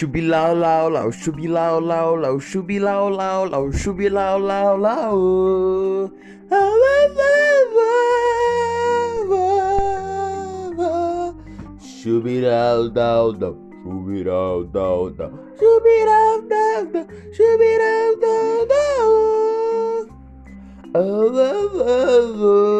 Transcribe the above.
shooby lao lao lao, shooby lao lao lao, shooby lao lao lao, shooby lao lao lao. loud. lao lao lao, shooby lao lao lao, shooby lao lao lao, be lao lao lao. Oh, oh, oh, oh.